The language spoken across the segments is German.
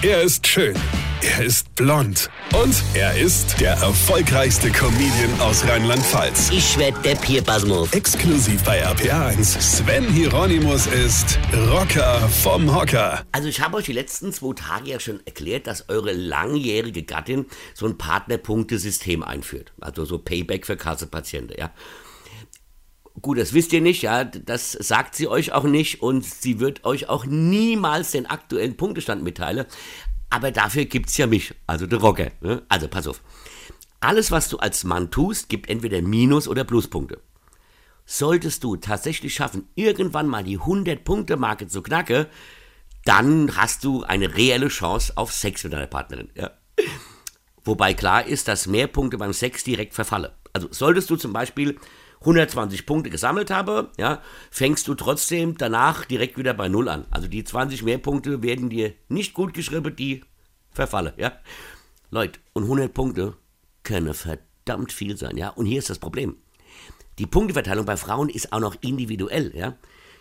Er ist schön. Er ist blond. Und er ist der erfolgreichste Comedian aus Rheinland-Pfalz. Ich werd der Pierpasmus. Exklusiv bei RPA1. Sven Hieronymus ist Rocker vom Hocker. Also ich habe euch die letzten zwei Tage ja schon erklärt, dass eure langjährige Gattin so ein Partnerpunktesystem einführt. Also so Payback für Kassepatienten, ja. Gut, das wisst ihr nicht, ja, das sagt sie euch auch nicht und sie wird euch auch niemals den aktuellen Punktestand mitteilen. Aber dafür gibt's ja mich, also der Rocker. Ne? Also pass auf. Alles, was du als Mann tust, gibt entweder Minus- oder Pluspunkte. Solltest du tatsächlich schaffen, irgendwann mal die 100-Punkte-Marke zu knacken, dann hast du eine reelle Chance auf Sex mit deiner Partnerin. Ja. Wobei klar ist, dass mehr Punkte beim Sex direkt verfallen. Also solltest du zum Beispiel 120 Punkte gesammelt habe, ja, fängst du trotzdem danach direkt wieder bei Null an. Also die 20 Mehrpunkte werden dir nicht gut geschrieben, die verfallen, ja. Leute, und 100 Punkte können verdammt viel sein, ja. Und hier ist das Problem. Die Punkteverteilung bei Frauen ist auch noch individuell, ja.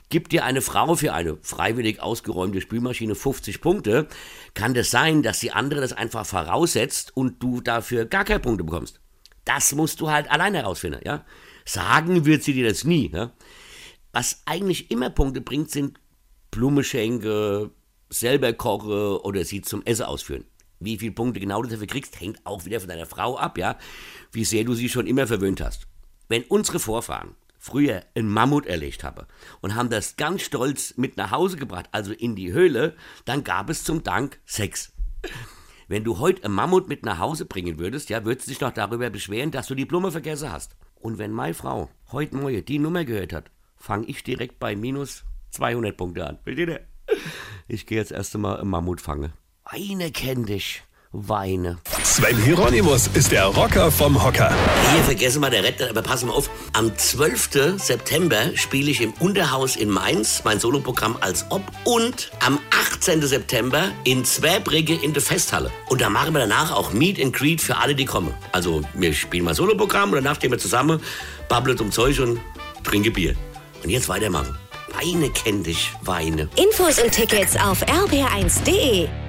Gibt dir eine Frau für eine freiwillig ausgeräumte Spülmaschine 50 Punkte, kann das sein, dass die andere das einfach voraussetzt und du dafür gar keine Punkte bekommst. Das musst du halt alleine herausfinden, ja. Sagen wird sie dir das nie, ja. Was eigentlich immer Punkte bringt, sind Blumenschenke, selber koche oder sie zum Essen ausführen. Wie viele Punkte genau du dafür kriegst, hängt auch wieder von deiner Frau ab, ja. Wie sehr du sie schon immer verwöhnt hast. Wenn unsere Vorfahren früher einen Mammut erlegt haben und haben das ganz stolz mit nach Hause gebracht, also in die Höhle, dann gab es zum Dank Sex. Wenn du heute einen Mammut mit nach Hause bringen würdest, ja, würdest du dich noch darüber beschweren, dass du die Blume vergessen hast. Und wenn meine Frau heute Morgen die Nummer gehört hat, fange ich direkt bei minus 200 Punkte an. Versteht ihr? Ich gehe jetzt erst einmal einen Mammut fangen. Weine kenn dich. Weine. Sven Hieronymus ist der Rocker vom Hocker. Hier vergessen wir der Retter, aber pass mal auf. Am 12. September spiele ich im Unterhaus in Mainz mein Soloprogramm als Ob und am 18. September in Zwerbrigge in der Festhalle. Und da machen wir danach auch Meet and Greet für alle, die kommen. Also wir spielen mal Soloprogramm und danach stehen wir zusammen, babbeln um Zeug und trinken Bier. Und jetzt weitermachen. Weine kenn dich, Weine. Infos und Tickets auf rb1.de.